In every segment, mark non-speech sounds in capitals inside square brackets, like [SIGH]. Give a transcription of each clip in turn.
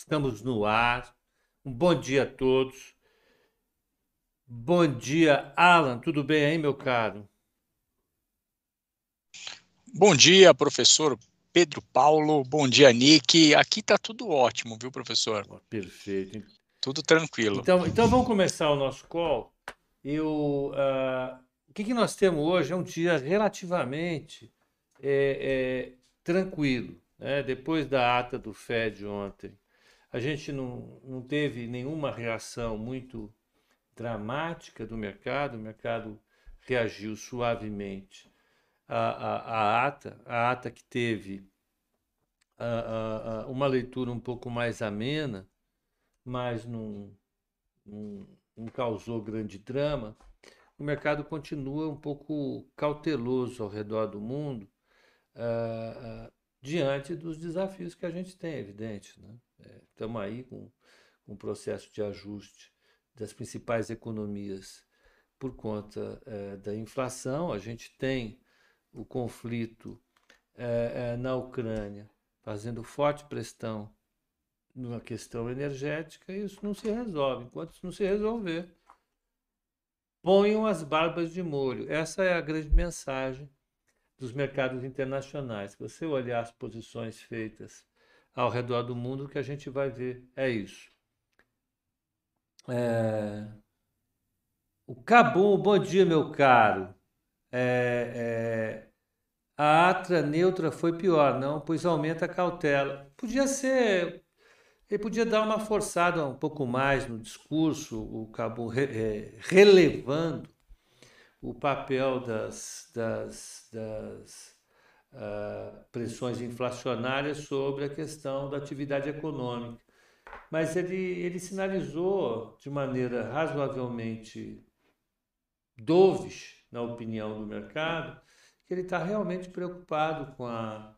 Estamos no ar. Um bom dia a todos. Bom dia, Alan. Tudo bem aí, meu caro? Bom dia, professor Pedro Paulo. Bom dia, Nick. Aqui está tudo ótimo, viu, professor? Perfeito. Tudo tranquilo. Então, então vamos começar o nosso call. Eu, uh, o que, que nós temos hoje é um dia relativamente é, é, tranquilo. Né? Depois da ata do FED ontem, a gente não, não teve nenhuma reação muito dramática do mercado, o mercado reagiu suavemente à, à, à ata, a ata que teve uma leitura um pouco mais amena, mas não, não, não causou grande drama, o mercado continua um pouco cauteloso ao redor do mundo uh, uh, diante dos desafios que a gente tem, é evidente. Né? Estamos é, aí com, um processo de ajuste das principais economias por conta é, da inflação. A gente tem o conflito é, na Ucrânia fazendo forte pressão na questão energética e isso não se resolve. Enquanto isso não se resolver, ponham as barbas de molho. Essa é a grande mensagem dos mercados internacionais. Se você olhar as posições feitas ao redor do mundo, que a gente vai ver é isso. É... O Cabum, bom dia, meu caro. É, é... A atra neutra foi pior, não, pois aumenta a cautela. Podia ser. Ele podia dar uma forçada um pouco mais no discurso, o Cabum re, é, relevando o papel das, das, das uh, pressões inflacionárias sobre a questão da atividade econômica. Mas ele, ele sinalizou de maneira razoavelmente dovish, na opinião do mercado, que ele está realmente preocupado com, a,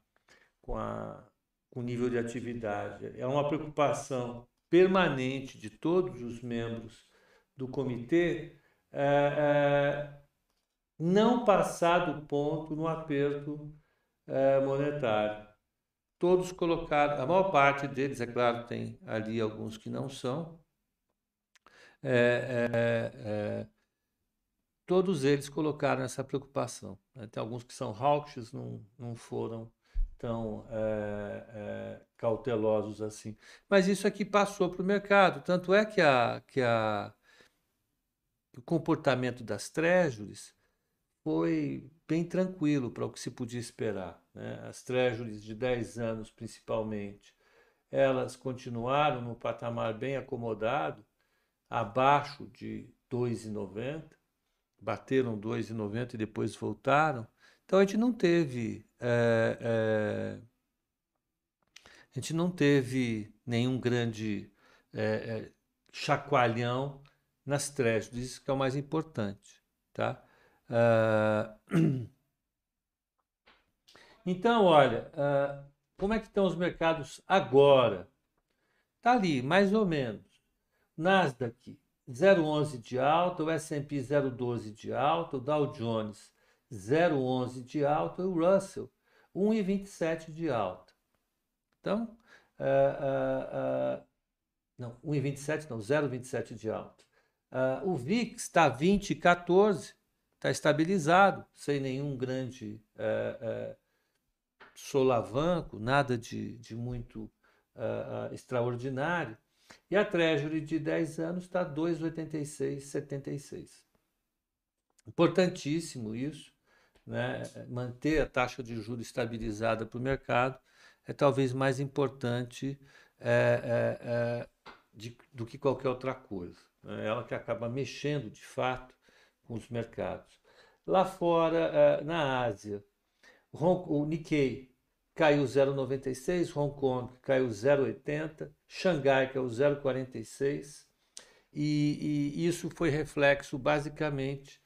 com, a, com o nível de atividade. É uma preocupação permanente de todos os membros do comitê é, é, não passar do ponto no aperto é, monetário. Todos colocaram, a maior parte deles, é claro, tem ali alguns que não são, é, é, é todos eles colocaram essa preocupação. Né? Tem alguns que são hawkish, não, não foram tão é, é, cautelosos assim. Mas isso aqui passou para o mercado. Tanto é que, a, que a, o comportamento das treasuries foi bem tranquilo para o que se podia esperar. Né? As treasuries de 10 anos, principalmente, elas continuaram no patamar bem acomodado, abaixo de 2,90, bateram 2,90 e depois voltaram. Então a gente não teve. É, é, a gente não teve nenhum grande é, chacoalhão nas treasuries, que é o mais importante. Tá? Uh, [CLEARS THROAT] então, olha, uh, como é que estão os mercados agora? Está ali, mais ou menos. Nasdaq 0,11 de alta, o S&P 0,12 de alta, o Dow Jones 0,11 de alta o Russell 1,27 de alta. Então, uh, uh, não, 1,27 não, 0,27 de alta. o VIX está 20,14 está estabilizado, sem nenhum grande é, é, solavanco, nada de, de muito é, extraordinário. E a Treasury de 10 anos está 2,86,76. Importantíssimo isso, né? manter a taxa de juros estabilizada para o mercado é talvez mais importante é, é, é, de, do que qualquer outra coisa. Né? Ela que acaba mexendo de fato com os mercados. Lá fora, eh, na Ásia, o Nikkei caiu 0,96, Hong Kong caiu 0,80, Xangai caiu 0,46, e, e isso foi reflexo basicamente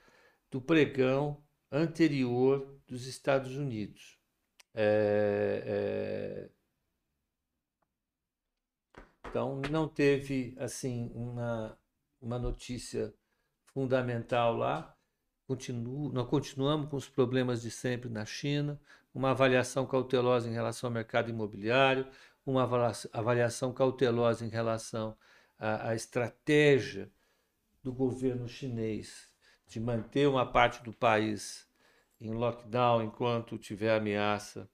do pregão anterior dos Estados Unidos. É, é... Então, não teve assim uma, uma notícia fundamental lá. Continuo, nós continuamos com os problemas de sempre na China, uma avaliação cautelosa em relação ao mercado imobiliário, uma avaliação cautelosa em relação à, à estratégia do governo chinês de manter uma parte do país em lockdown enquanto tiver ameaça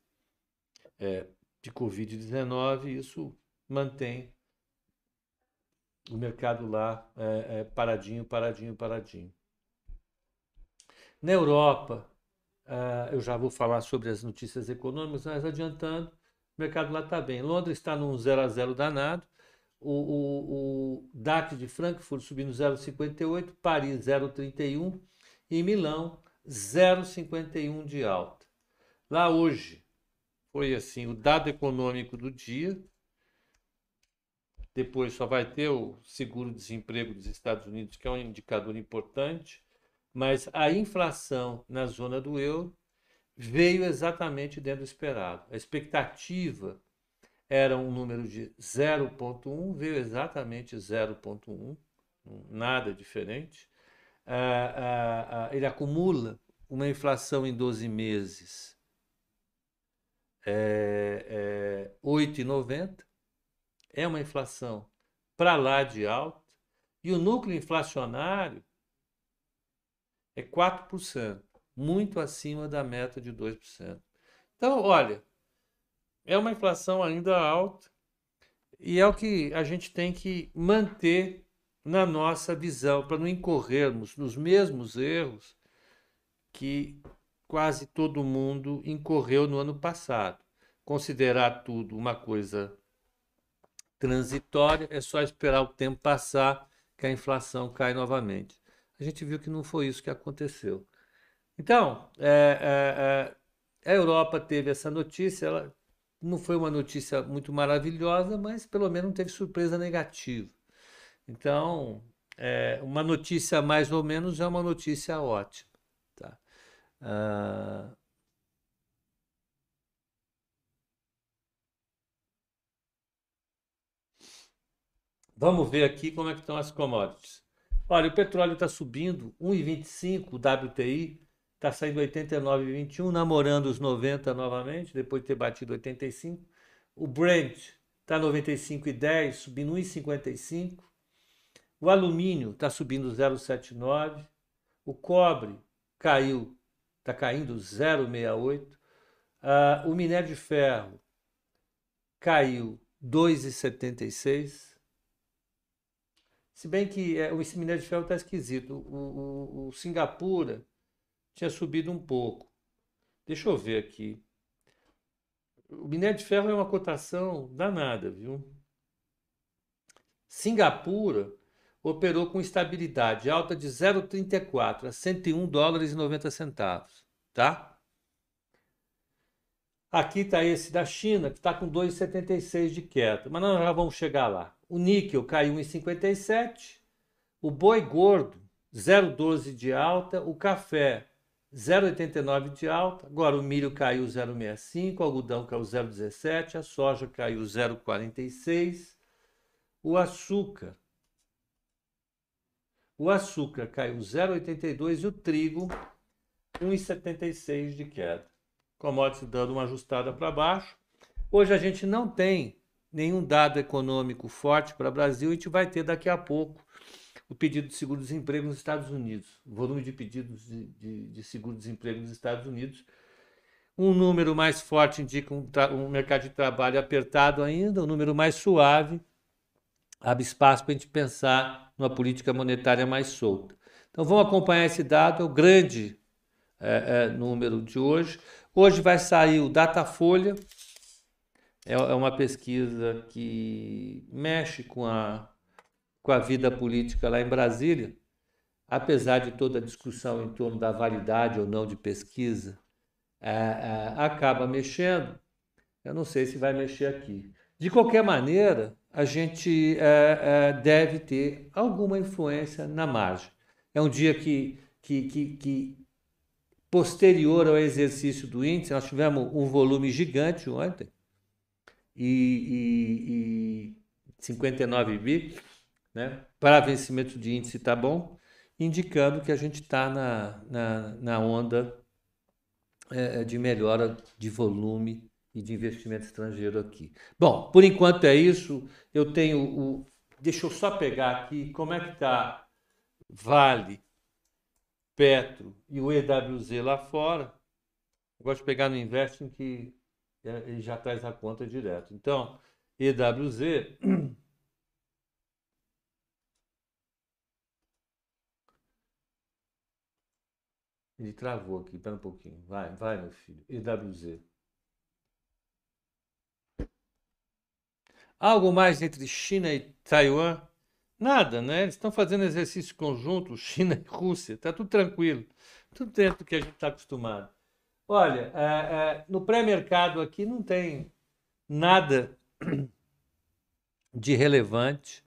é, de Covid-19, isso mantém o mercado lá é, é, paradinho, paradinho, paradinho. Na Europa, uh, eu já vou falar sobre as notícias econômicas, mas adiantando, o mercado lá está bem. Londres está num 0 a 0 danado, o, o, o DAX de Frankfurt subindo 0,58, Paris 0,31 e Milão 0,51 de alta. Lá hoje foi assim o dado econômico do dia. Depois só vai ter o seguro-desemprego dos Estados Unidos, que é um indicador importante mas a inflação na zona do euro veio exatamente dentro do esperado. A expectativa era um número de 0,1, veio exatamente 0,1, nada diferente. Ah, ah, ah, ele acumula uma inflação em 12 meses é, é 8,90, é uma inflação para lá de alta, e o núcleo inflacionário é 4%, muito acima da meta de 2%. Então, olha, é uma inflação ainda alta e é o que a gente tem que manter na nossa visão para não incorrermos nos mesmos erros que quase todo mundo incorreu no ano passado. Considerar tudo uma coisa transitória é só esperar o tempo passar que a inflação cai novamente a gente viu que não foi isso que aconteceu. Então, é, é, é, a Europa teve essa notícia, ela não foi uma notícia muito maravilhosa, mas pelo menos não teve surpresa negativa. Então, é, uma notícia mais ou menos é uma notícia ótima. Tá? Ah, Vamos ver aqui como é que estão as commodities. Olha, o petróleo está subindo, 1,25 o WTI, está saindo 89,21, namorando os 90 novamente, depois de ter batido 85. O Brent está 95,10, subindo 1,55. O alumínio está subindo 0,79. O cobre caiu, está caindo 0,68. Uh, ah, o minério de ferro caiu 2,76. Se bem que é, o minério de ferro está esquisito. O, o, o Singapura tinha subido um pouco. Deixa eu ver aqui. O minério de ferro é uma cotação danada, viu? Singapura operou com estabilidade, alta de 0,34 a 101 dólares e 90 centavos, tá? Aqui está esse da China, que está com 2,76 de queda, mas nós já vamos chegar lá. O níquel caiu em 57, o boi gordo 0,12 de alta, o café 0,89 de alta, agora o milho caiu 0,65, o algodão caiu 0,17, a soja caiu 0,46, o açúcar o açúcar caiu 0,82 e o trigo 1,76 de queda. Commodities dando uma ajustada para baixo. Hoje a gente não tem nenhum dado econômico forte para o Brasil, a gente vai ter daqui a pouco o pedido de seguro-desemprego nos Estados Unidos, o volume de pedidos de, de, de seguro-desemprego nos Estados Unidos. Um número mais forte indica um, um, mercado de trabalho apertado ainda, um número mais suave abre espaço para a gente pensar numa política monetária mais solta. Então vamos acompanhar esse dado, é o grande é, é, número de hoje. Hoje vai sair o Datafolha, é, é uma pesquisa que mexe com a, com a vida política lá em Brasília, apesar de toda a discussão em torno da validade ou não de pesquisa, é, é, acaba mexendo. Eu não sei se vai mexer aqui. De qualquer maneira, a gente é, é deve ter alguma influência na margem. É um dia que, que, que, que, posterior ao exercício do índice, nós tivemos um volume gigante ontem, e, e, e 59 bi, né? para vencimento de índice está bom, indicando que a gente está na, na, na, onda é, de melhora de volume e de investimento estrangeiro aqui. Bom, por enquanto é isso. Eu tenho o. Deixa eu só pegar aqui como é que está Vale, Petro e o EWZ lá fora. Eu gosto de pegar no Investing que é, ele já traz a conta direto. Então, EWZ. [CLEARS THROAT] Ele travou aqui, espera um pouquinho. Vai, vai, meu filho. EWZ. Algo mais entre China e Taiwan? Nada, né? Eles estão fazendo exercício conjunto, China e Rússia. Está tudo tranquilo. Tudo dentro do que a gente está acostumado. Olha, é, é, no pré-mercado aqui não tem nada de relevante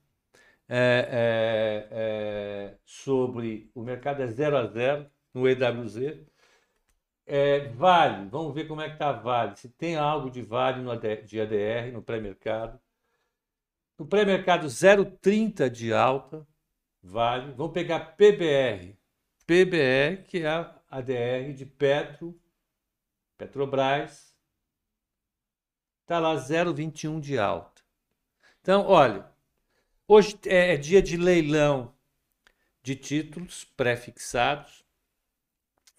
é, é, é sobre o mercado é zero a zero no EWZ. É, vale, vamos ver como é que está Vale. Se tem algo de Vale no AD, de ADR no pré-mercado. No pré-mercado 0,30 de alta, Vale. Vamos pegar PBR. PBR, que é a ADR de Petro, Petrobras. Está lá 0,21 de alta. Então, olha, hoje é, é dia de leilão de títulos pré-fixados.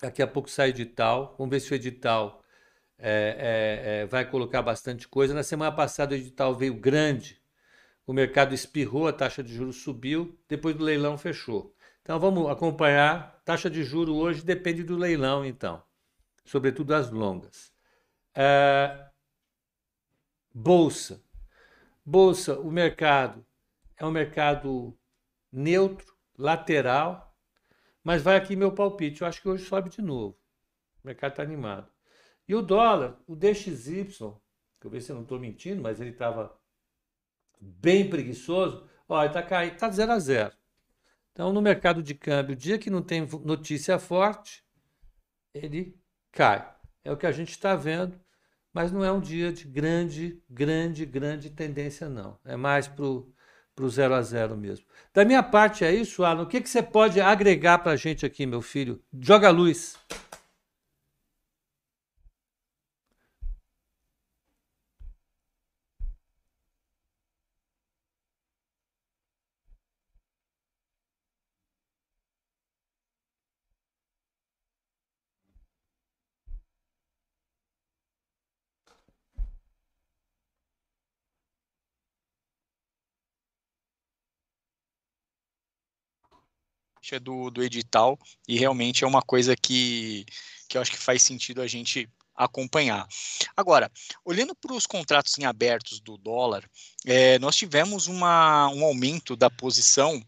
Daqui a pouco sai edital. Vamos ver se o edital é, é, é, vai colocar bastante coisa. Na semana passada o edital veio grande. O mercado espirrou, a taxa de juros subiu, depois do leilão fechou. Então vamos acompanhar. Taxa de juros hoje depende do leilão, então, sobretudo as longas. É, bolsa. Bolsa, o mercado é um mercado neutro, lateral, mas vai aqui meu palpite. Eu acho que hoje sobe de novo. O mercado está animado. E o dólar, o DXY, que eu ver se eu não estou mentindo, mas ele estava bem preguiçoso. Olha, está caindo, está zero a zero. Então, no mercado de câmbio, o dia que não tem notícia forte, ele cai. É o que a gente está vendo, mas não é um dia de grande, grande, grande tendência, não. É mais para o para o 0 a 0 mesmo. Da minha parte é isso, Alan. O que, que você pode agregar para a gente aqui, meu filho? Joga a luz. É do, do edital e realmente é uma coisa que, que eu acho que faz sentido a gente acompanhar. Agora, olhando para os contratos em abertos do dólar, é, nós tivemos uma, um aumento da posição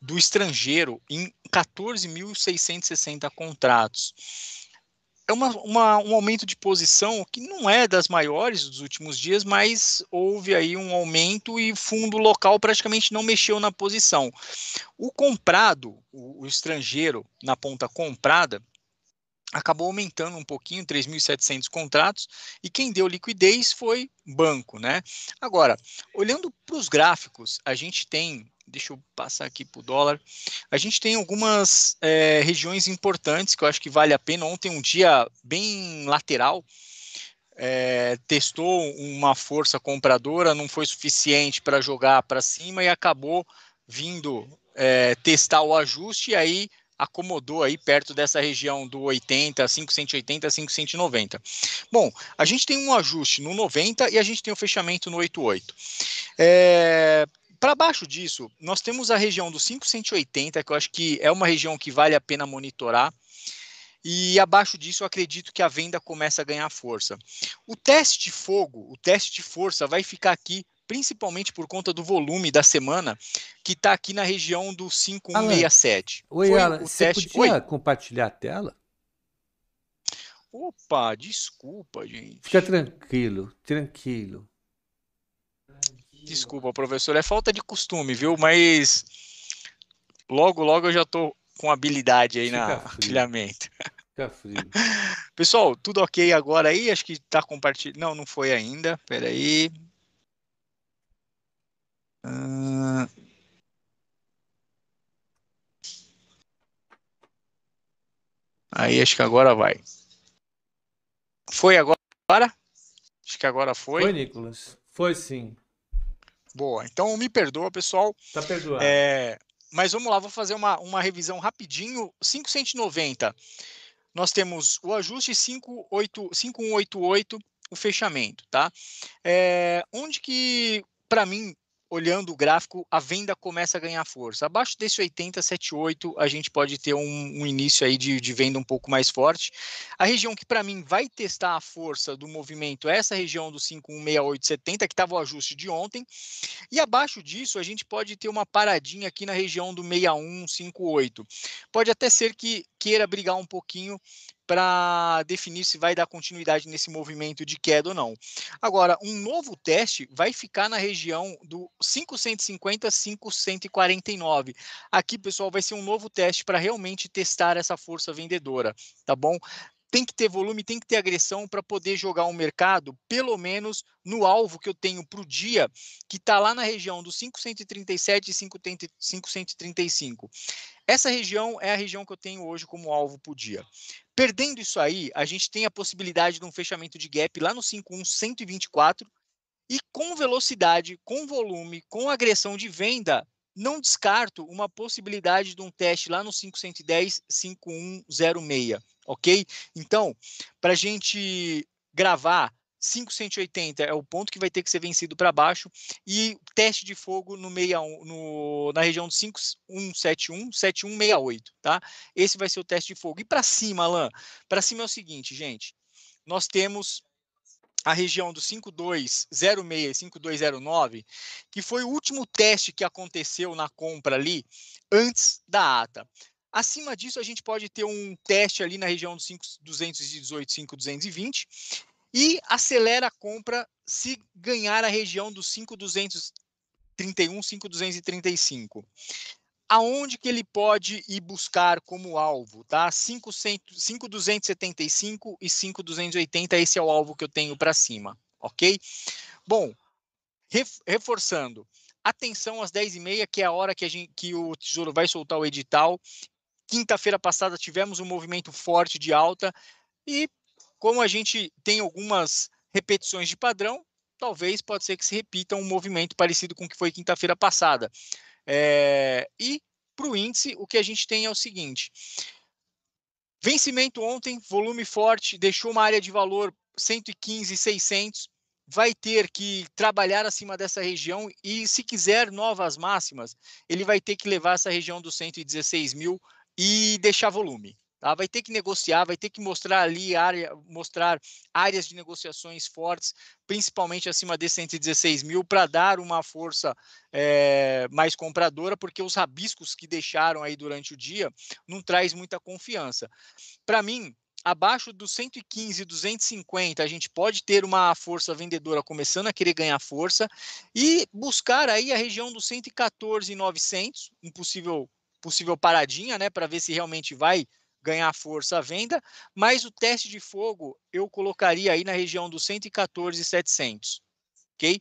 do estrangeiro em 14.660 contratos é uma, uma, um aumento de posição que não é das maiores dos últimos dias, mas houve aí um aumento e fundo local praticamente não mexeu na posição. O comprado, o, o estrangeiro na ponta comprada, acabou aumentando um pouquinho, 3.700 contratos, e quem deu liquidez foi banco, né? Agora, olhando para os gráficos, a gente tem deixa eu passar aqui para o dólar. A gente tem algumas é, regiões importantes que eu acho que vale a pena. Ontem, um dia bem lateral, é, testou uma força compradora, não foi suficiente para jogar para cima e acabou vindo é, testar o ajuste e aí acomodou aí perto dessa região do 80, 580, 590. Bom, a gente tem um ajuste no 90 e a gente tem o um fechamento no 88. É, para baixo disso, nós temos a região do 580, que eu acho que é uma região que vale a pena monitorar. E abaixo disso, eu acredito que a venda começa a ganhar força. O teste de fogo, o teste de força, vai ficar aqui principalmente por conta do volume da semana, que está aqui na região do 5167. Oi, Foi Alan, você teste... podia Oi? compartilhar a tela? Opa, desculpa, gente. Fica tranquilo, tranquilo. Desculpa, professor, é falta de costume, viu? Mas logo, logo eu já tô com habilidade aí Fica na compartilhamento. Fica frio. [LAUGHS] Pessoal, tudo ok agora aí? Acho que tá compartilhando. Não, não foi ainda. Peraí. Uh... Aí acho que agora vai. Foi agora? Acho que agora foi. Foi, Nicolas. Foi sim. Boa. Então me perdoa, pessoal. Tá perdoado. É, mas vamos lá, vou fazer uma, uma revisão rapidinho. 590. Nós temos o ajuste 58, 5188, o fechamento, tá? É, onde que, para mim, olhando o gráfico, a venda começa a ganhar força. Abaixo desse 80, 78, a gente pode ter um, um início aí de, de, venda um pouco mais forte. A região que, para mim, vai testar a força do movimento é essa região do 516870, que estava o ajuste de ontem. E abaixo disso, a gente pode ter uma paradinha aqui na região do 6158. Pode até ser que queira brigar um pouquinho para definir se vai dar continuidade nesse movimento de queda ou não. Agora, um novo teste vai ficar na região do 550 549. Aqui, pessoal, vai ser um novo teste para realmente testar essa força vendedora, tá bom? tem que ter volume, tem que ter agressão para poder jogar o um mercado, pelo menos no alvo que eu tenho para o dia, que está lá na região dos 537 e 535. Essa região é a região que eu tenho hoje como alvo por dia. Perdendo isso aí, a gente tem a possibilidade de um fechamento de gap lá no 5124 e com velocidade, com volume, com agressão de venda, não descarto uma possibilidade de um teste lá no 510 5106, ok? Então, para a gente gravar 580 é o ponto que vai ter que ser vencido para baixo e teste de fogo no 61 no, na região do 5171 7168, tá? Esse vai ser o teste de fogo. E para cima, Alan, para cima é o seguinte, gente. Nós temos a região do 5206 5209, que foi o último teste que aconteceu na compra ali antes da ata. Acima disso, a gente pode ter um teste ali na região dos 5218, 5220 e acelera a compra se ganhar a região dos 5,231, 5,235. Aonde que ele pode ir buscar como alvo, tá? 5,275 e 5,280, esse é o alvo que eu tenho para cima, ok? Bom, reforçando, atenção às 10h30, que é a hora que, a gente, que o Tesouro vai soltar o edital. Quinta-feira passada tivemos um movimento forte de alta e como a gente tem algumas repetições de padrão, talvez pode ser que se repita um movimento parecido com o que foi quinta-feira passada. É, e para o índice, o que a gente tem é o seguinte: vencimento ontem, volume forte, deixou uma área de valor 115,600, vai ter que trabalhar acima dessa região e, se quiser novas máximas, ele vai ter que levar essa região dos 116 mil e deixar volume. Tá? Vai ter que negociar, vai ter que mostrar ali área, mostrar áreas de negociações fortes, principalmente acima de 116 mil, para dar uma força é, mais compradora, porque os rabiscos que deixaram aí durante o dia não traz muita confiança. Para mim, abaixo dos 115, 250, a gente pode ter uma força vendedora começando a querer ganhar força e buscar aí a região dos 114, 900, um possível possível paradinha, né, para ver se realmente vai ganhar força à venda, mas o teste de fogo eu colocaria aí na região dos 114,700, ok?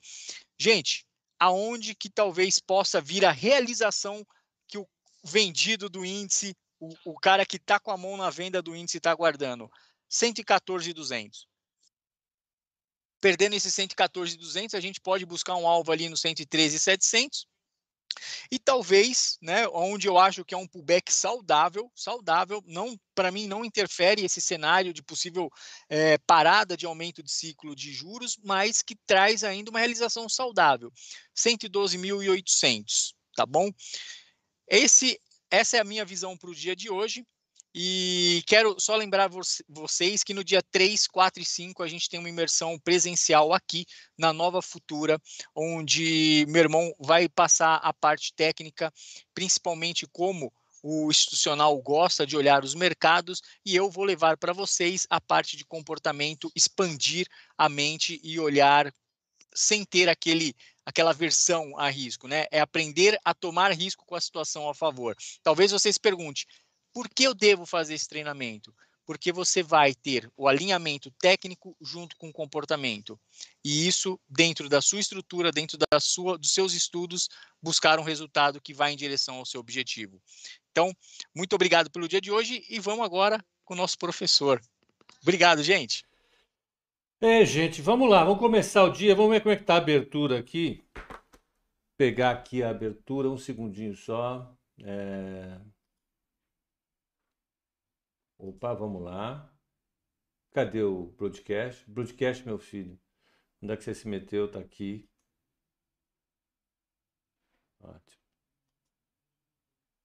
Gente, aonde que talvez possa vir a realização que o vendido do índice, o, o cara que está com a mão na venda do índice está aguardando? 114,200. Perdendo esse 114,200, a gente pode buscar um alvo ali no 113,700 e talvez, né, onde eu acho que é um pullback saudável, saudável, não para mim não interfere esse cenário de possível é, parada de aumento de ciclo de juros, mas que traz ainda uma realização saudável, 112.800, tá bom? Esse, essa é a minha visão para o dia de hoje. E quero só lembrar vocês que no dia 3, 4 e 5 a gente tem uma imersão presencial aqui na Nova Futura, onde meu irmão vai passar a parte técnica, principalmente como o institucional gosta de olhar os mercados e eu vou levar para vocês a parte de comportamento, expandir a mente e olhar sem ter aquele aquela versão a risco, né? É aprender a tomar risco com a situação a favor. Talvez você se pergunte, por que eu devo fazer esse treinamento? Porque você vai ter o alinhamento técnico junto com o comportamento. E isso, dentro da sua estrutura, dentro da sua, dos seus estudos, buscar um resultado que vai em direção ao seu objetivo. Então, muito obrigado pelo dia de hoje e vamos agora com o nosso professor. Obrigado, gente. É, gente, vamos lá, vamos começar o dia, vamos ver como é que tá a abertura aqui. Pegar aqui a abertura, um segundinho só. É... Opa, vamos lá. Cadê o broadcast? Broadcast, meu filho. Onde é que você se meteu? Tá aqui. Ótimo.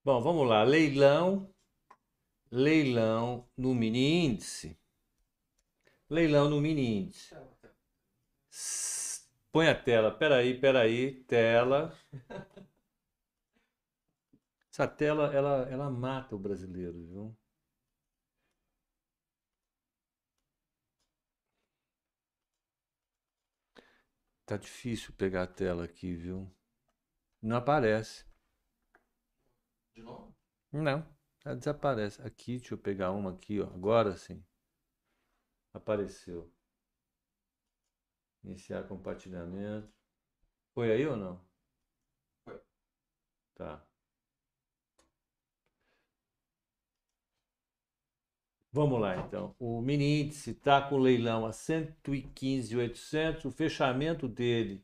Bom, vamos lá. Leilão. Leilão no mini índice. Leilão no mini índice. Põe a tela. Peraí, peraí. Tela. Essa tela, ela, ela mata o brasileiro, viu? Tá difícil pegar a tela aqui, viu? Não aparece. De novo? Não, ela desaparece. Aqui, deixa eu pegar uma aqui, ó. Agora sim. Apareceu. Iniciar compartilhamento. Foi aí ou não? Foi. Tá. Vamos lá então. O mini índice está com leilão a 115.800. O fechamento dele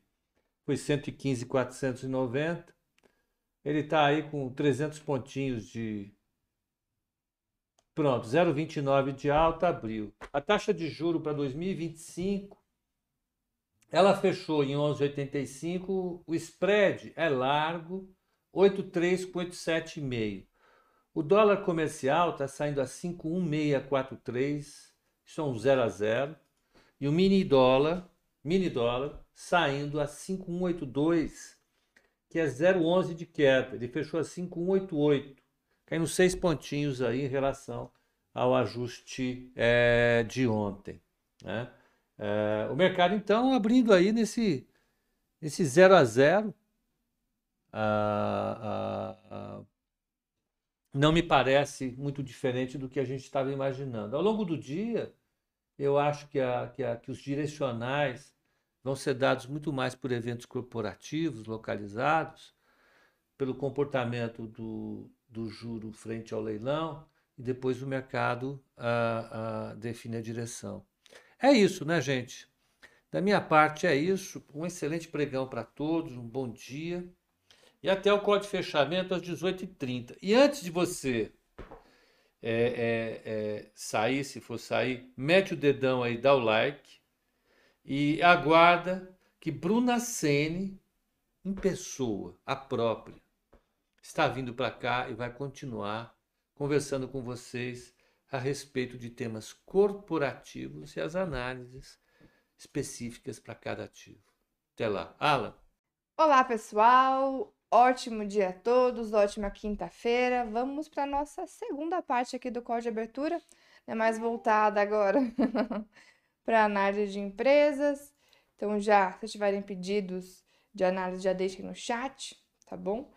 foi 115.490. Ele está aí com 300 pontinhos de. Pronto, 0,29 de alta, abriu. A taxa de juro para 2025, ela fechou em 11,85. O spread é largo, 8,3 com 8,7,5. O dólar comercial está saindo a 51643, isso é um 0 a 0. E o mini dólar, mini dólar saindo a 5182, que é 0,11 de queda. Ele fechou a 5188, caindo seis pontinhos aí em relação ao ajuste é, de ontem. Né? É, o mercado então abrindo aí nesse, nesse 0 a 0. Ah, ah, ah, não me parece muito diferente do que a gente estava imaginando. Ao longo do dia, eu acho que, a, que, a, que os direcionais vão ser dados muito mais por eventos corporativos localizados, pelo comportamento do, do juro frente ao leilão, e depois o mercado define a direção. É isso, né, gente? Da minha parte é isso. Um excelente pregão para todos, um bom dia e até o código de fechamento às 18h30. E antes de você é, é, é, sair, se for sair, mete o dedão aí, dá o like e aguarda que Bruna Sene, em pessoa, a própria, está vindo para cá e vai continuar conversando com vocês a respeito de temas corporativos e as análises específicas para cada ativo. Até lá. Alan. Olá, pessoal. Ótimo dia a todos, ótima quinta-feira. Vamos para nossa segunda parte aqui do código de abertura, né, mais voltada agora [LAUGHS] para análise de empresas. Então, já, se tiverem pedidos de análise, já deixem no chat, tá bom?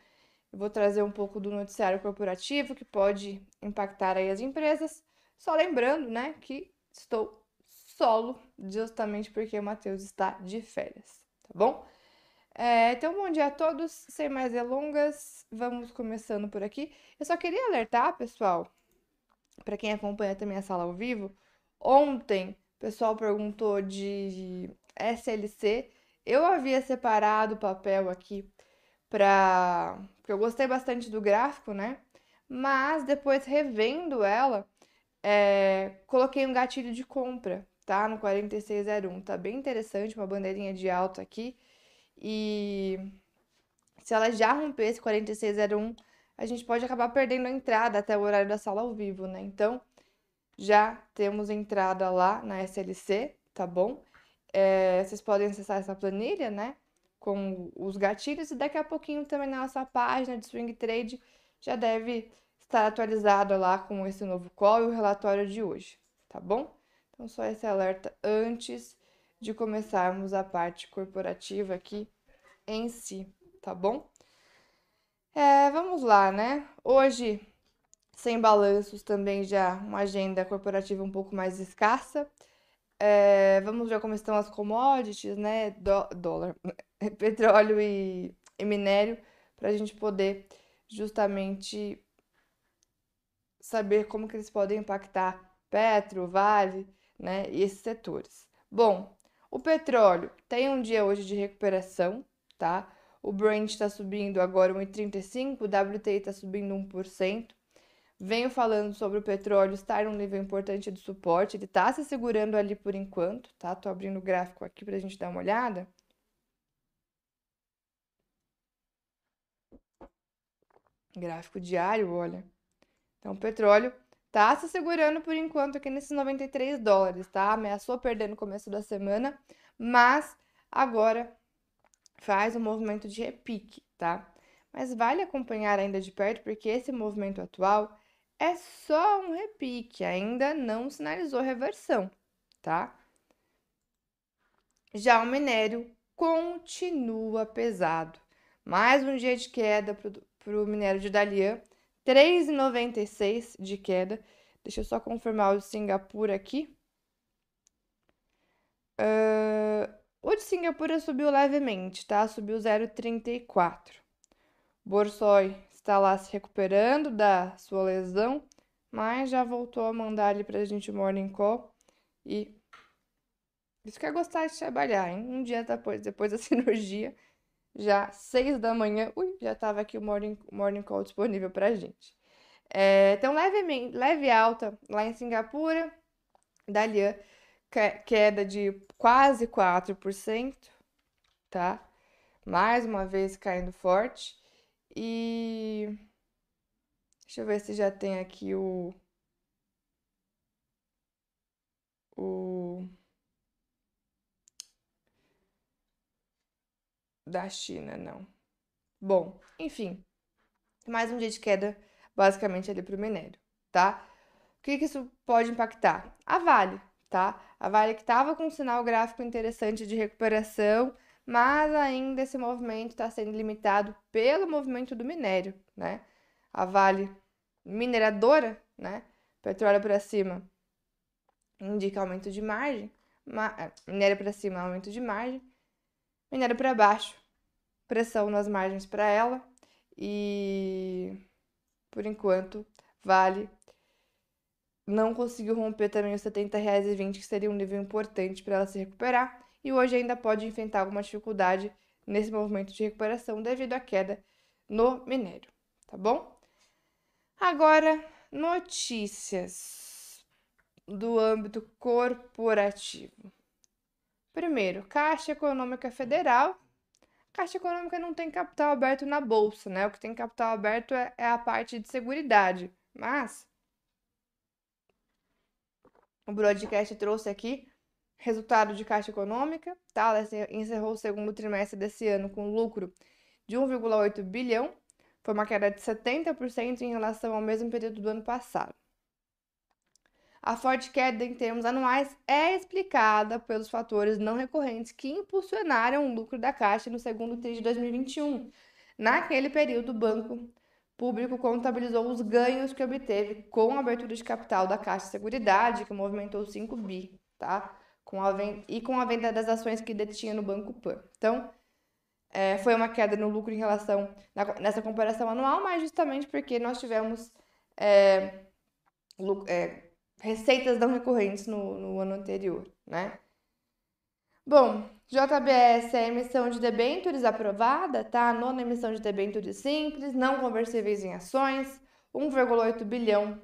Eu vou trazer um pouco do noticiário corporativo que pode impactar aí as empresas. Só lembrando, né, que estou solo, justamente porque o Matheus está de férias, tá bom? É, então, bom dia a todos. Sem mais delongas, vamos começando por aqui. Eu só queria alertar, pessoal, para quem acompanha também a sala ao vivo. Ontem, o pessoal perguntou de SLC. Eu havia separado o papel aqui para. Porque eu gostei bastante do gráfico, né? Mas depois, revendo ela, é... coloquei um gatilho de compra, tá? No 4601. Tá bem interessante, uma bandeirinha de alto aqui. E se ela já romper esse 4601, a gente pode acabar perdendo a entrada até o horário da sala ao vivo, né? Então, já temos entrada lá na SLC, tá bom? É, vocês podem acessar essa planilha, né? Com os gatilhos e daqui a pouquinho também na nossa página de Swing Trade já deve estar atualizada lá com esse novo call e o relatório de hoje, tá bom? Então, só esse alerta antes de começarmos a parte corporativa aqui em si, tá bom? É, vamos lá, né? Hoje, sem balanços, também já uma agenda corporativa um pouco mais escassa. É, vamos ver como estão as commodities, né? Dó, dólar, [LAUGHS] petróleo e, e minério, para a gente poder justamente saber como que eles podem impactar Petro, Vale, né? E esses setores. Bom, o petróleo tem um dia hoje de recuperação, tá? O Brent está subindo agora 1,35, o WTI está subindo 1%. Venho falando sobre o petróleo estar num nível importante de suporte, ele está se segurando ali por enquanto, tá? Tô abrindo o gráfico aqui para a gente dar uma olhada. Gráfico diário, olha. Então, o petróleo tá se segurando por enquanto aqui nesses 93 dólares, tá? Ameaçou perder no começo da semana, mas agora faz um movimento de repique, tá? Mas vale acompanhar ainda de perto porque esse movimento atual é só um repique, ainda não sinalizou reversão, tá? Já o minério continua pesado. Mais um dia de queda para o minério de Dalian, 3,96 de queda. Deixa eu só confirmar o de Singapura aqui. Uh, o de Singapura subiu levemente, tá? Subiu 0,34. Borsoi está lá se recuperando da sua lesão, mas já voltou a mandar ali pra gente morning call. E isso quer gostar de trabalhar, hein? Um dia depois, depois da [LAUGHS] cirurgia, já seis da manhã, ui, já estava aqui o morning, morning call disponível pra gente. É, então, leve, leve alta lá em Singapura, Dalian, queda de quase 4%, tá? Mais uma vez caindo forte. E deixa eu ver se já tem aqui o o da China, não. Bom, enfim, mais um dia de queda basicamente ali para o minério, tá? O que, que isso pode impactar? A Vale, tá? A Vale que estava com um sinal gráfico interessante de recuperação, mas ainda esse movimento está sendo limitado pelo movimento do minério, né? A Vale mineradora, né? Petróleo para cima indica aumento de margem, é, minério para cima aumento de margem, minério para baixo pressão nas margens para ela e por enquanto Vale não conseguiu romper também os R$ 70,20, que seria um nível importante para ela se recuperar, e hoje ainda pode enfrentar alguma dificuldade nesse movimento de recuperação devido à queda no minério, tá bom? Agora, notícias do âmbito corporativo. Primeiro, Caixa Econômica Federal. Caixa Econômica não tem capital aberto na bolsa, né? O que tem capital aberto é, é a parte de seguridade. Mas o broadcast trouxe aqui resultado de Caixa Econômica, tá? Ela encerrou o segundo trimestre desse ano com lucro de 1,8 bilhão, foi uma queda de 70% em relação ao mesmo período do ano passado. A forte queda em termos anuais é explicada pelos fatores não recorrentes que impulsionaram o lucro da Caixa no segundo trimestre de 2021. Naquele período, o banco público contabilizou os ganhos que obteve com a abertura de capital da Caixa de Seguridade, que movimentou 5 bi, tá? Com a venda, e com a venda das ações que detinha no Banco Pan. Então, é, foi uma queda no lucro em relação na, nessa comparação anual, mas justamente porque nós tivemos é, é, receitas não recorrentes no, no ano anterior, né? Bom, JBS é a emissão de debêntures aprovada, tá? A nona emissão de debêntures simples, não conversíveis em ações, 1,8 bilhão,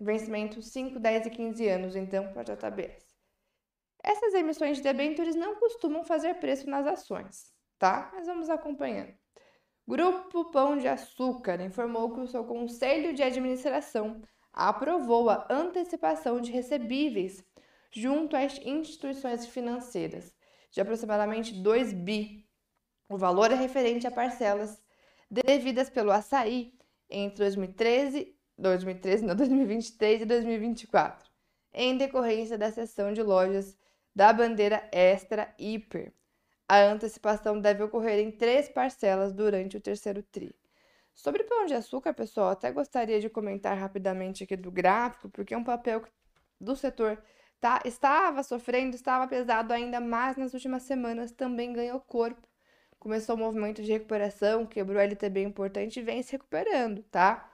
vencimento 5, 10 e 15 anos, então, para JBS. Essas emissões de debêntures não costumam fazer preço nas ações, tá? Mas vamos acompanhando. Grupo Pão de Açúcar informou que o seu conselho de administração aprovou a antecipação de recebíveis junto às instituições financeiras de aproximadamente 2 bi. O valor é referente a parcelas devidas pelo açaí entre 2013, 2013 não, 2023 e 2024, em decorrência da cessão de lojas da bandeira Extra Hiper. A antecipação deve ocorrer em três parcelas durante o terceiro TRI. Sobre pão de açúcar, pessoal, até gostaria de comentar rapidamente aqui do gráfico, porque é um papel do setor tá, estava sofrendo, estava pesado ainda mais nas últimas semanas, também ganhou corpo. Começou o um movimento de recuperação, quebrou LTB importante e vem se recuperando, tá?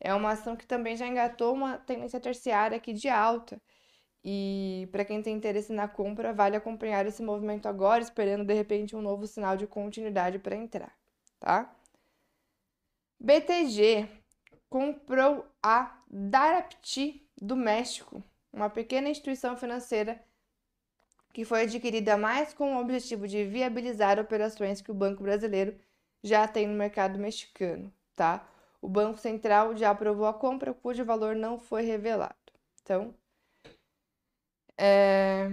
É uma ação que também já engatou uma tendência terciária aqui de alta. E para quem tem interesse na compra, vale acompanhar esse movimento agora, esperando de repente um novo sinal de continuidade para entrar, tá? BTG comprou a Darapti do México, uma pequena instituição financeira que foi adquirida mais com o objetivo de viabilizar operações que o Banco Brasileiro já tem no mercado mexicano, tá? O Banco Central já aprovou a compra, cujo valor não foi revelado. Então, é...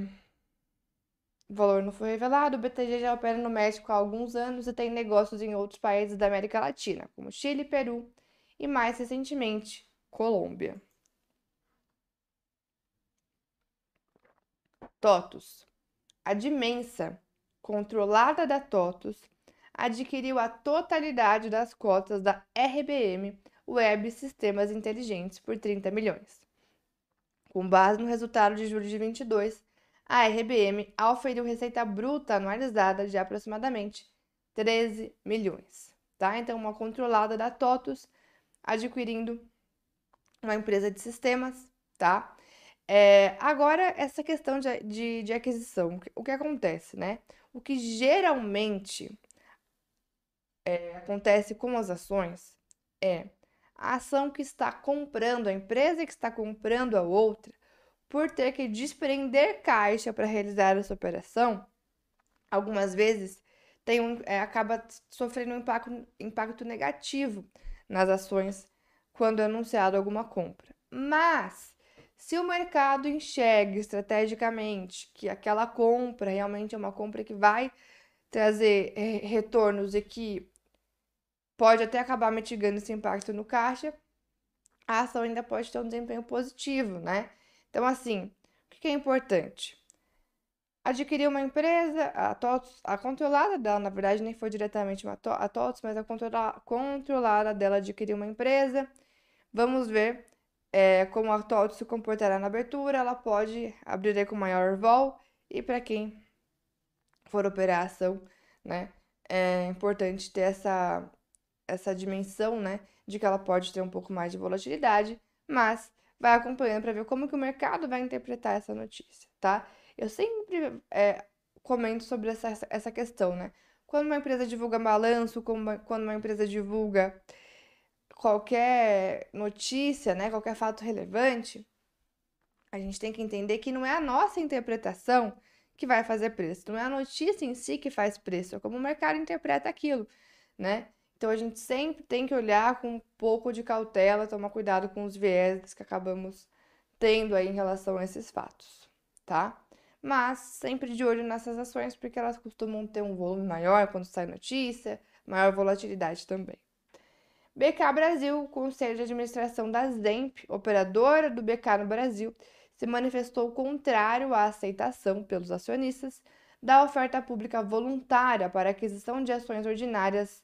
o valor não foi revelado. O BTG já opera no México há alguns anos e tem negócios em outros países da América Latina, como Chile, Peru e, mais recentemente, Colômbia. TOTUS. A Dimensa, controlada da TOTUS, adquiriu a totalidade das cotas da RBM Web Sistemas Inteligentes por 30 milhões. Com base no resultado de julho de 22, a RBM auferiu receita bruta anualizada de aproximadamente 13 milhões. Tá? Então, uma controlada da TOTUS adquirindo uma empresa de sistemas, tá? É, agora, essa questão de, de, de aquisição, o que acontece, né? O que geralmente é, acontece com as ações é a ação que está comprando, a empresa que está comprando a outra, por ter que desprender caixa para realizar essa operação, algumas vezes tem um, é, acaba sofrendo um impacto, impacto negativo nas ações quando é anunciado alguma compra. Mas, se o mercado enxerga estrategicamente que aquela compra realmente é uma compra que vai trazer é, retornos e que pode até acabar mitigando esse impacto no caixa, a ação ainda pode ter um desempenho positivo, né? Então, assim, o que é importante? Adquirir uma empresa, a TOTS, a controlada dela, na verdade, nem foi diretamente uma a TOTS, mas a controla, controlada dela adquiriu uma empresa. Vamos ver é, como a TOTS se comportará na abertura. Ela pode abrir com maior vol e para quem for operar a ação, né, é importante ter essa essa dimensão, né, de que ela pode ter um pouco mais de volatilidade, mas vai acompanhando para ver como que o mercado vai interpretar essa notícia, tá? Eu sempre é, comento sobre essa, essa questão, né? Quando uma empresa divulga balanço, quando uma empresa divulga qualquer notícia, né, qualquer fato relevante, a gente tem que entender que não é a nossa interpretação que vai fazer preço, não é a notícia em si que faz preço, é como o mercado interpreta aquilo, né? Então a gente sempre tem que olhar com um pouco de cautela, tomar cuidado com os viés que acabamos tendo aí em relação a esses fatos, tá? Mas sempre de olho nessas ações, porque elas costumam ter um volume maior quando sai notícia, maior volatilidade também. BK Brasil, Conselho de Administração da Zemp, operadora do BK no Brasil, se manifestou contrário à aceitação pelos acionistas da oferta pública voluntária para aquisição de ações ordinárias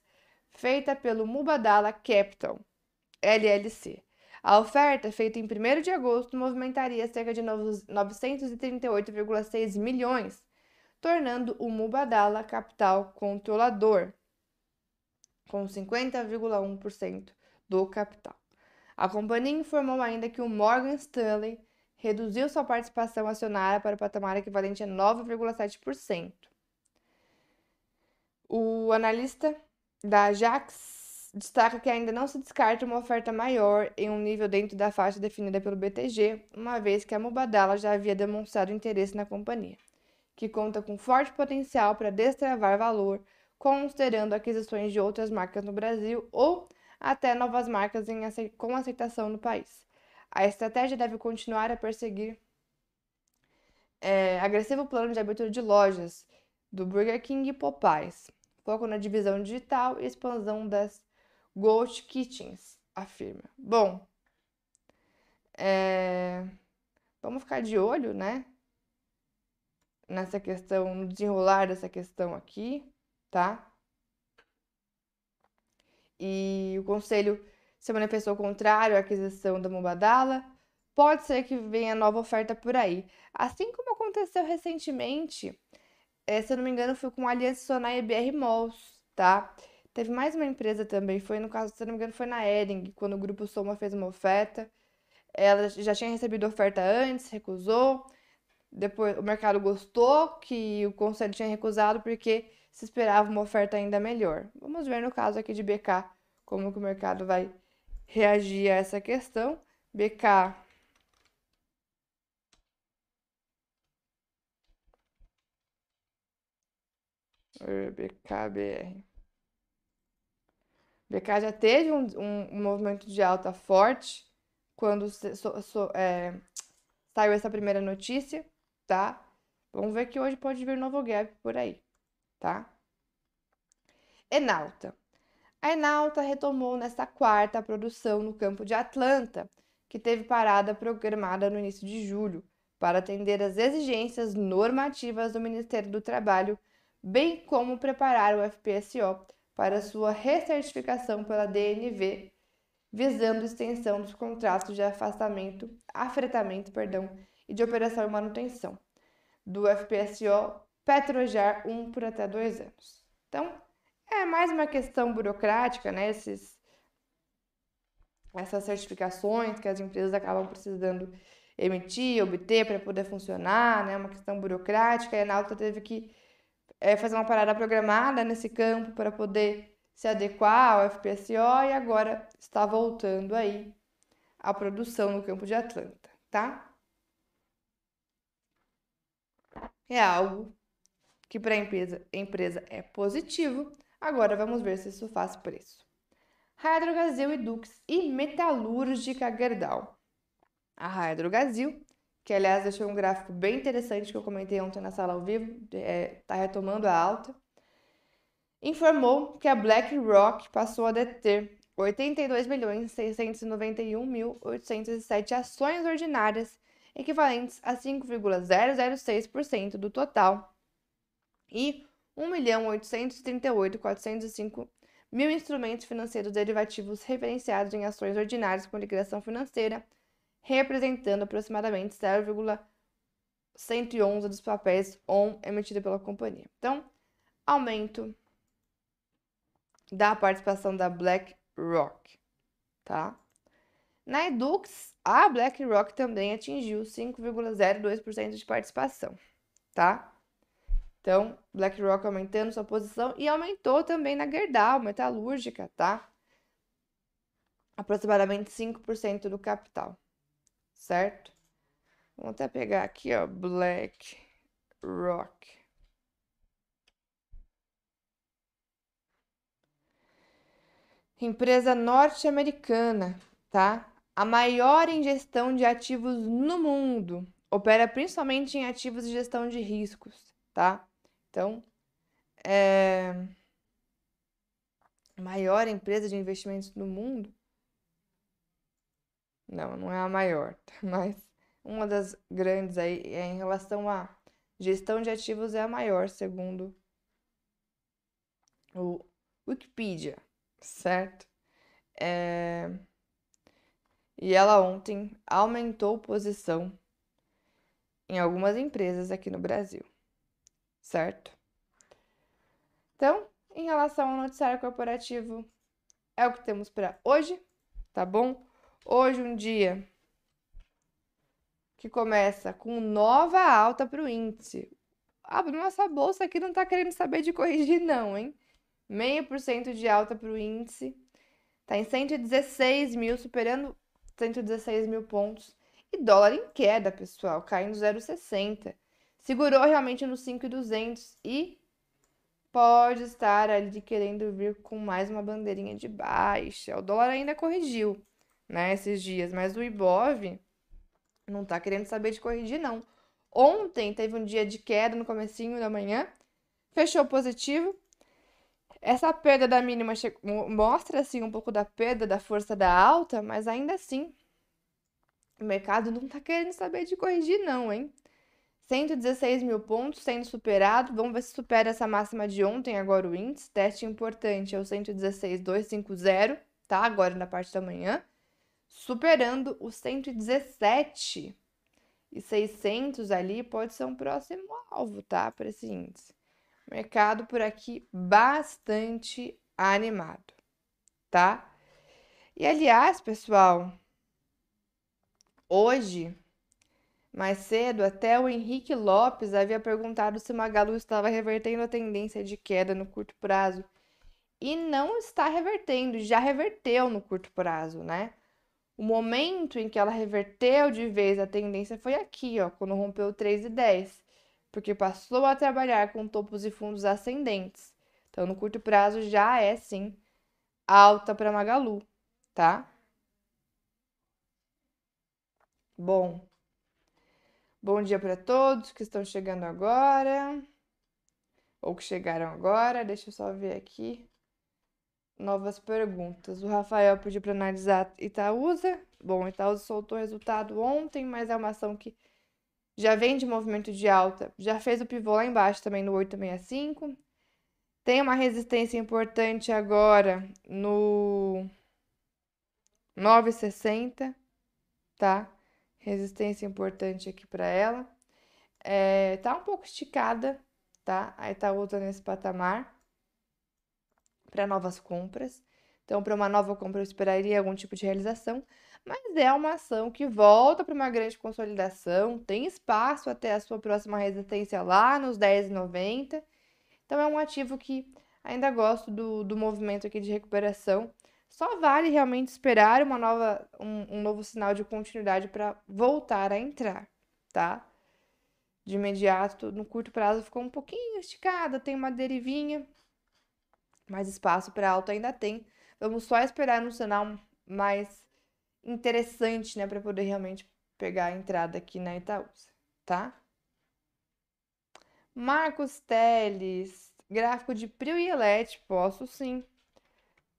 feita pelo Mubadala Capital, LLC. A oferta, feita em 1 de agosto, movimentaria cerca de 938,6 milhões, tornando o Mubadala capital controlador, com 50,1% do capital. A companhia informou ainda que o Morgan Stanley reduziu sua participação acionária para o patamar equivalente a 9,7%. O analista da Ajax destaca que ainda não se descarta uma oferta maior em um nível dentro da faixa definida pelo BTG, uma vez que a Mubadala já havia demonstrado interesse na companhia, que conta com forte potencial para destravar valor, considerando aquisições de outras marcas no Brasil ou até novas marcas em, com aceitação no país. A estratégia deve continuar a perseguir é, agressivo plano de abertura de lojas do Burger King e Popeyes, foco na divisão digital e expansão das Ghost Kitchens, afirma. Bom, é... vamos ficar de olho, né? Nessa questão, no desenrolar dessa questão aqui, tá? E o conselho se manifestou contrário à aquisição da Mubadala. Pode ser que venha nova oferta por aí. Assim como aconteceu recentemente é, se eu não me engano, foi com a Aliança Sonai e BR Malls, tá? Teve mais uma empresa também, foi no caso, se eu não me engano, foi na Ering, quando o Grupo Soma fez uma oferta. Ela já tinha recebido oferta antes, recusou. Depois o mercado gostou que o conselho tinha recusado porque se esperava uma oferta ainda melhor. Vamos ver no caso aqui de BK como que o mercado vai reagir a essa questão. BK BKBR. BK já teve um, um, um movimento de alta forte quando so, so, é, saiu essa primeira notícia, tá? Vamos ver que hoje pode vir novo gap por aí, tá? Enalta. A Enalta retomou nesta quarta a produção no campo de Atlanta, que teve parada programada no início de julho, para atender às exigências normativas do Ministério do Trabalho, bem como preparar o FPSO para sua recertificação pela DNV, visando extensão dos contratos de afastamento, afretamento, perdão, e de operação e manutenção do FPSO Petrojar 1 por até dois anos. Então, é mais uma questão burocrática, né? Esses, essas certificações que as empresas acabam precisando emitir, obter para poder funcionar, né? Uma questão burocrática. E a Nauta teve que é, fazer uma parada programada nesse campo para poder se adequar ao FPSO e agora está voltando aí a produção no campo de Atlanta, tá? É algo que para a empresa, empresa é positivo. Agora vamos ver se isso faz preço. Hydrogazil e Dux e Metalúrgica Gerdau. A Hydrogazil que aliás deixou um gráfico bem interessante que eu comentei ontem na sala ao vivo, está é, tá retomando a alta, informou que a BlackRock passou a deter 82.691.807 ações ordinárias, equivalentes a 5,006% do total, e 1.838.405 mil instrumentos financeiros derivativos referenciados em ações ordinárias com liquidação financeira representando aproximadamente 0,111 dos papéis ON emitidos pela companhia. Então, aumento da participação da BlackRock, tá? Na Edux, a BlackRock também atingiu 5,02% de participação, tá? Então, BlackRock aumentando sua posição e aumentou também na Gerdau, metalúrgica, tá? Aproximadamente 5% do capital certo? Vamos até pegar aqui, ó, Black Rock. Empresa norte-americana, tá? A maior em gestão de ativos no mundo. Opera principalmente em ativos de gestão de riscos, tá? Então, é... maior empresa de investimentos no mundo não, não é a maior, [LAUGHS] mas uma das grandes aí é em relação à gestão de ativos é a maior, segundo o Wikipedia, certo? É... E ela ontem aumentou posição em algumas empresas aqui no Brasil, certo? Então, em relação ao noticiário corporativo, é o que temos para hoje, tá bom? Hoje, um dia que começa com nova alta para o índice. A nossa bolsa aqui não está querendo saber de corrigir, não, hein? Meio por cento de alta para o índice. Está em 116 mil, superando 116 mil pontos. E dólar em queda, pessoal, caindo 0,60. Segurou realmente no 5,200 e pode estar ali querendo vir com mais uma bandeirinha de baixa. O dólar ainda corrigiu né, esses dias, mas o Ibov não tá querendo saber de corrigir, não. Ontem teve um dia de queda no comecinho da manhã, fechou positivo. Essa perda da mínima mostra assim um pouco da perda da força da alta, mas ainda assim o mercado não tá querendo saber de corrigir, não, hein? 116 mil pontos sendo superado. Vamos ver se supera essa máxima de ontem, agora o índice. Teste importante é o 116,250, tá? Agora na parte da manhã superando os 117 e 600 ali pode ser um próximo alvo, tá? Para esse índice. Mercado por aqui bastante animado, tá? E aliás, pessoal, hoje Mais cedo, até o Henrique Lopes havia perguntado se Magalu estava revertendo a tendência de queda no curto prazo. E não está revertendo, já reverteu no curto prazo, né? O momento em que ela reverteu de vez a tendência foi aqui, ó, quando rompeu 3,10, porque passou a trabalhar com topos e fundos ascendentes. Então, no curto prazo já é sim alta para Magalu, tá? Bom, bom dia para todos que estão chegando agora ou que chegaram agora. Deixa eu só ver aqui novas perguntas. O Rafael pediu para analisar Itaúsa. Bom, Itaúsa soltou o resultado ontem, mas é uma ação que já vem de movimento de alta. Já fez o pivô lá embaixo também no 865. Tem uma resistência importante agora no 960, tá? Resistência importante aqui para ela. É, tá um pouco esticada, tá? A Itaúsa nesse patamar para novas compras. Então, para uma nova compra, eu esperaria algum tipo de realização, mas é uma ação que volta para uma grande consolidação, tem espaço até a sua próxima resistência lá nos 10,90. Então, é um ativo que ainda gosto do, do movimento aqui de recuperação. Só vale realmente esperar uma nova, um, um novo sinal de continuidade para voltar a entrar, tá? De imediato, no curto prazo, ficou um pouquinho esticada, tem uma derivinha, mais espaço para alto ainda tem. Vamos só esperar um sinal mais interessante, né, para poder realmente pegar a entrada aqui na Itaúsa, tá? Marcos Teles, gráfico de Prio e Elet, posso sim.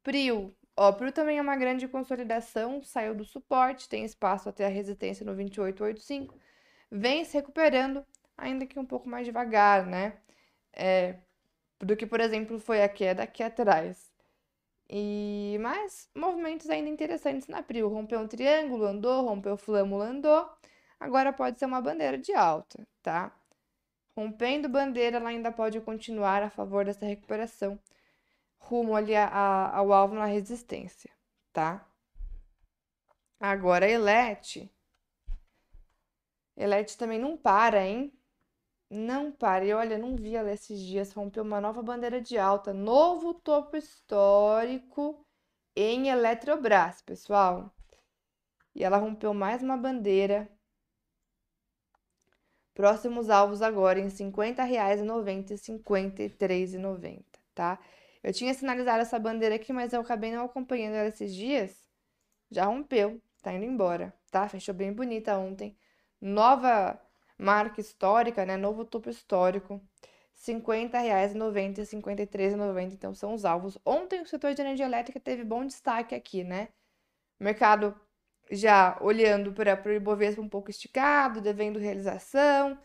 Prio, ó, Prio também é uma grande consolidação, saiu do suporte, tem espaço até a resistência no 2885, vem se recuperando, ainda que um pouco mais devagar, né? É, do que, por exemplo, foi a queda aqui atrás. E mas movimentos ainda interessantes na Prio. Rompeu um triângulo, andou, rompeu flâmula, andou. Agora pode ser uma bandeira de alta, tá? Rompendo bandeira, ela ainda pode continuar a favor dessa recuperação, rumo ali a, a, ao alvo na resistência, tá? Agora, Elete. Elete também não para, hein? Não pare. Olha, não vi ela esses dias. Rompeu uma nova bandeira de alta. Novo topo histórico em Eletrobras, pessoal. E ela rompeu mais uma bandeira. Próximos alvos agora em R$ 50,90 e R$ 53,90, tá? Eu tinha sinalizado essa bandeira aqui, mas eu acabei não acompanhando ela esses dias. Já rompeu, tá indo embora, tá? Fechou bem bonita ontem. Nova marca histórica, né? Novo topo histórico. R$ 50,90 e R$ 53,90, então são os alvos. Ontem o setor de energia elétrica teve bom destaque aqui, né? O mercado já olhando para o Ibovespa um pouco esticado, devendo realização.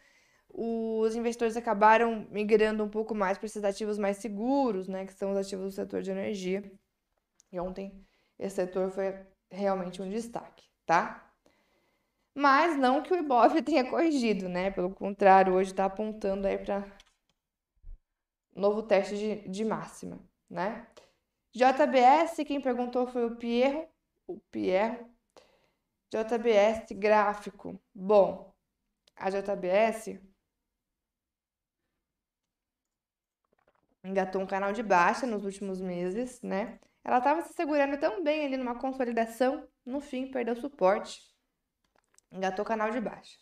Os investidores acabaram migrando um pouco mais para esses ativos mais seguros, né? Que são os ativos do setor de energia. E ontem esse setor foi realmente um destaque, tá? Mas não que o Ibov [LAUGHS] tenha corrigido, né? Pelo contrário, hoje está apontando aí para novo teste de, de máxima, né? JBS, quem perguntou foi o Pierro, o Pierro. JBS gráfico. Bom, a JBS engatou um canal de baixa nos últimos meses, né? Ela estava se segurando tão bem ali numa consolidação, no fim perdeu suporte engatou canal de baixa.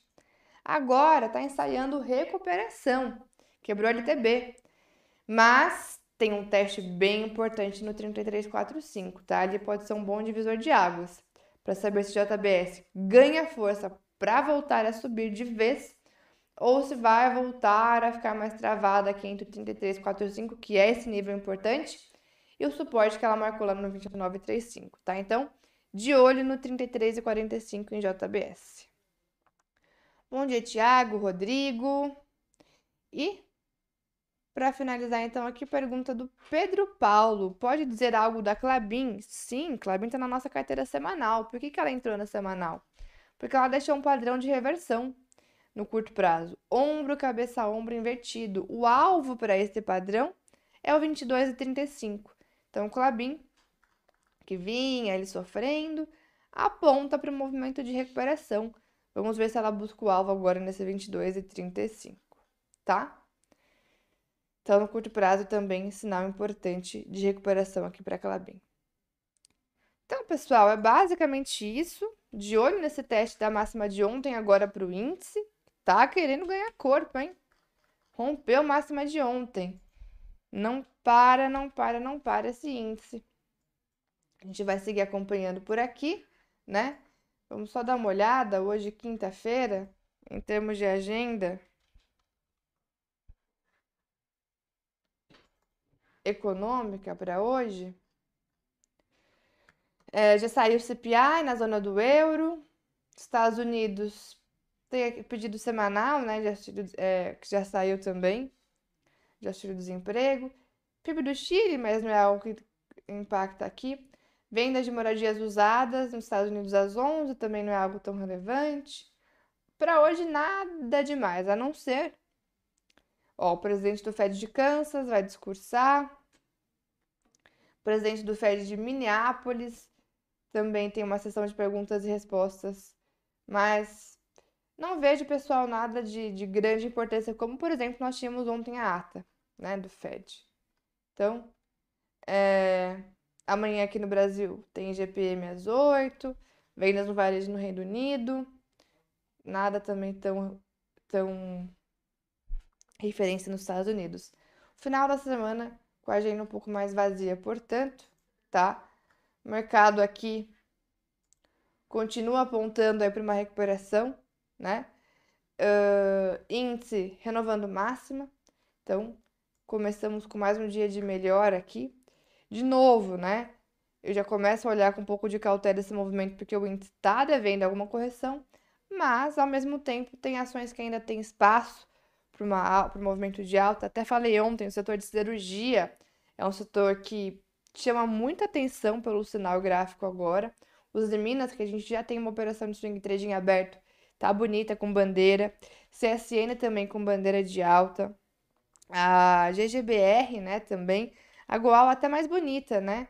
Agora está ensaiando recuperação, quebrou LTB, mas tem um teste bem importante no 3345, tá? Ali pode ser um bom divisor de águas para saber se o JBS ganha força para voltar a subir de vez ou se vai voltar a ficar mais travada aqui entre o 3345, que é esse nível importante, e o suporte que ela marcou lá no 2935, tá? Então, de olho no 33 e 45 em JBS. Bom dia, Tiago, Rodrigo. E para finalizar, então, aqui pergunta do Pedro Paulo. Pode dizer algo da Clabin? Sim, Clabin está na nossa carteira semanal. Por que, que ela entrou na semanal? Porque ela deixou um padrão de reversão no curto prazo. Ombro, cabeça, ombro invertido. O alvo para esse padrão é o 22,35. Então, o Clabin que vinha ele sofrendo, aponta para o movimento de recuperação. Vamos ver se ela busca o alvo agora nesse 22,35, tá? Então, no curto prazo também sinal importante de recuperação aqui para a Clabin. Então, pessoal, é basicamente isso. De olho nesse teste da máxima de ontem agora para o índice. Tá querendo ganhar corpo, hein? Rompeu máxima de ontem. Não para, não para, não para esse índice. A gente vai seguir acompanhando por aqui, né? Vamos só dar uma olhada hoje, quinta-feira, em termos de agenda. Econômica para hoje. É, já saiu o CPI na zona do euro. Estados Unidos tem pedido semanal, né? De auxílio, é, que já saiu também, de auxílio-desemprego. PIB do Chile, mas não é algo que impacta aqui. Vendas de moradias usadas nos Estados Unidos às 11 também não é algo tão relevante. Para hoje, nada demais, a não ser. Ó, o presidente do Fed de Kansas vai discursar. O presidente do Fed de Minneapolis também tem uma sessão de perguntas e respostas, mas não vejo, pessoal, nada de, de grande importância, como, por exemplo, nós tínhamos ontem a ata né, do Fed. Então, é, amanhã aqui no Brasil tem GPM às 8, vendas no varejo no Reino Unido, nada também tão, tão referência nos Estados Unidos. Final da semana com a agenda um pouco mais vazia, portanto, tá? O mercado aqui continua apontando aí para uma recuperação, né? Uh, índice renovando máxima. Então, começamos com mais um dia de melhora aqui. De novo, né? Eu já começo a olhar com um pouco de cautela esse movimento porque o índice está devendo alguma correção, mas ao mesmo tempo tem ações que ainda têm espaço para um movimento de alta. Até falei ontem, o setor de cirurgia é um setor que chama muita atenção pelo sinal gráfico agora. Os de Minas, que a gente já tem uma operação de swing trading aberto, tá bonita com bandeira. CSN também com bandeira de alta. A GGBR, né, também. A Goal até mais bonita, né?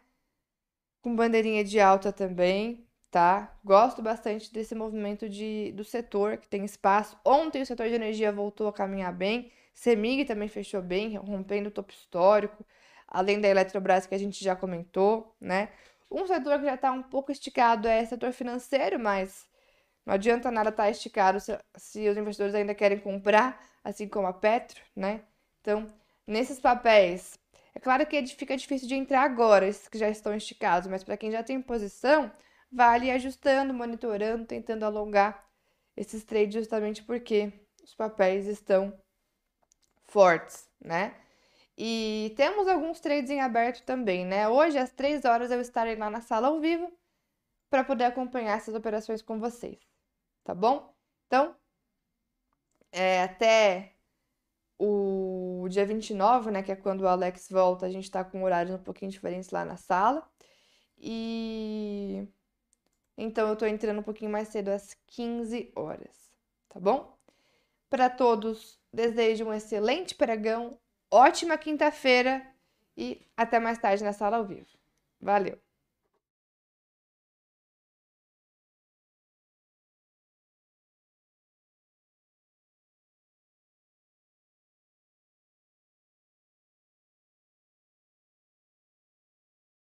Com bandeirinha de alta também, tá? Gosto bastante desse movimento de, do setor, que tem espaço. Ontem o setor de energia voltou a caminhar bem. Semig também fechou bem, rompendo o topo histórico além da Eletrobras que a gente já comentou, né? Um setor que já está um pouco esticado é o setor financeiro, mas não adianta nada estar tá esticado se, se, os investidores ainda querem comprar, assim como a Petro, né? Então, nesses papéis, é claro que fica difícil de entrar agora, esses que já estão esticados, mas para quem já tem posição, vale ajustando, monitorando, tentando alongar esses trades justamente porque os papéis estão fortes, né? E temos alguns trades em aberto também, né? Hoje, às 3 horas, eu estarei lá na sala ao vivo para poder acompanhar essas operações com vocês, tá bom? Então, é, até o dia 29, né, que é quando o Alex volta, a gente está com horários um pouquinho diferentes lá na sala. E então eu tô entrando um pouquinho mais cedo às 15 horas, tá bom? Para todos, desejo um excelente pregão, ótima quinta-feira e até mais tarde na sala ao vivo. Valeu!